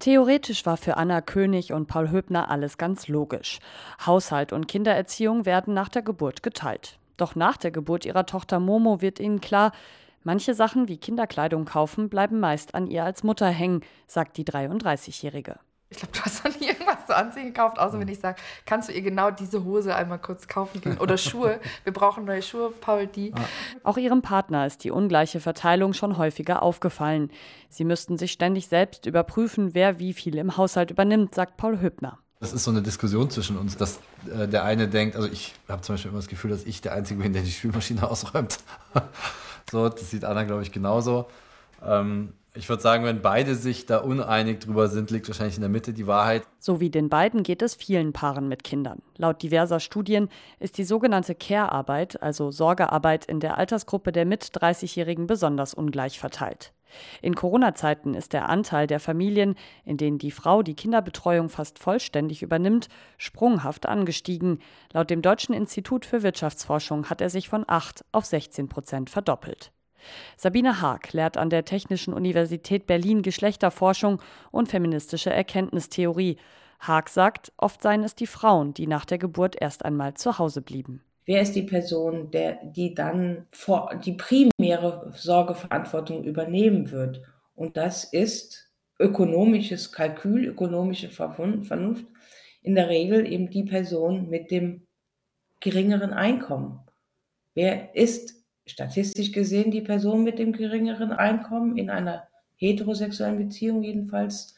Theoretisch war für Anna König und Paul Höbner alles ganz logisch. Haushalt und Kindererziehung werden nach der Geburt geteilt. Doch nach der Geburt ihrer Tochter Momo wird ihnen klar, manche Sachen wie Kinderkleidung kaufen bleiben meist an ihr als Mutter hängen, sagt die 33-Jährige. Ich glaube, du hast noch nie irgendwas zu anziehen gekauft, außer wenn ich sage, kannst du ihr genau diese Hose einmal kurz kaufen gehen? Oder Schuhe. Wir brauchen neue Schuhe, Paul, die. Auch ihrem Partner ist die ungleiche Verteilung schon häufiger aufgefallen. Sie müssten sich ständig selbst überprüfen, wer wie viel im Haushalt übernimmt, sagt Paul Hübner. Das ist so eine Diskussion zwischen uns, dass äh, der eine denkt, also ich habe zum Beispiel immer das Gefühl, dass ich der Einzige bin, der die Spülmaschine ausräumt. so, das sieht Anna, glaube ich, genauso. Ähm, ich würde sagen, wenn beide sich da uneinig drüber sind, liegt wahrscheinlich in der Mitte die Wahrheit. So wie den beiden geht es vielen Paaren mit Kindern. Laut diverser Studien ist die sogenannte Care-Arbeit, also Sorgearbeit in der Altersgruppe der mit 30-Jährigen besonders ungleich verteilt. In Corona-Zeiten ist der Anteil der Familien, in denen die Frau die Kinderbetreuung fast vollständig übernimmt, sprunghaft angestiegen. Laut dem Deutschen Institut für Wirtschaftsforschung hat er sich von 8 auf 16 Prozent verdoppelt. Sabine Haag lehrt an der Technischen Universität Berlin Geschlechterforschung und feministische Erkenntnistheorie. Haag sagt, oft seien es die Frauen, die nach der Geburt erst einmal zu Hause blieben. Wer ist die Person, der, die dann die primäre Sorgeverantwortung übernehmen wird? Und das ist ökonomisches Kalkül, ökonomische Vernunft, in der Regel eben die Person mit dem geringeren Einkommen. Wer ist statistisch gesehen die Person mit dem geringeren Einkommen, in einer heterosexuellen Beziehung jedenfalls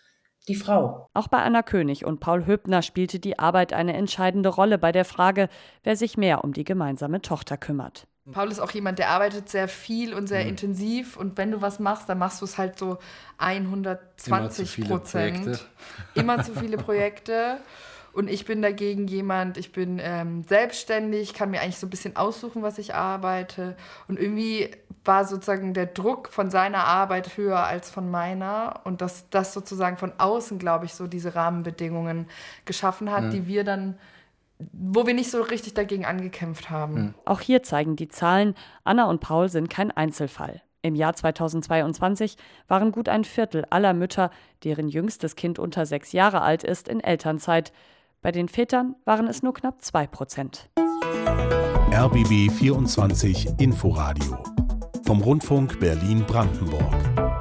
die Frau. Auch bei Anna König und Paul Höbner spielte die Arbeit eine entscheidende Rolle bei der Frage, wer sich mehr um die gemeinsame Tochter kümmert. Paul ist auch jemand, der arbeitet sehr viel und sehr mhm. intensiv und wenn du was machst, dann machst du es halt so 120 Prozent. Immer zu viele Projekte. Und ich bin dagegen jemand, ich bin ähm, selbstständig, kann mir eigentlich so ein bisschen aussuchen, was ich arbeite. Und irgendwie war sozusagen der Druck von seiner Arbeit höher als von meiner. Und dass das sozusagen von außen, glaube ich, so diese Rahmenbedingungen geschaffen hat, mhm. die wir dann wo wir nicht so richtig dagegen angekämpft haben. Mhm. Auch hier zeigen die Zahlen, Anna und Paul sind kein Einzelfall. Im Jahr 2022 waren gut ein Viertel aller Mütter, deren jüngstes Kind unter sechs Jahre alt ist, in Elternzeit. Bei den Vätern waren es nur knapp 2 Prozent. RBB 24 Inforadio vom Rundfunk Berlin-Brandenburg.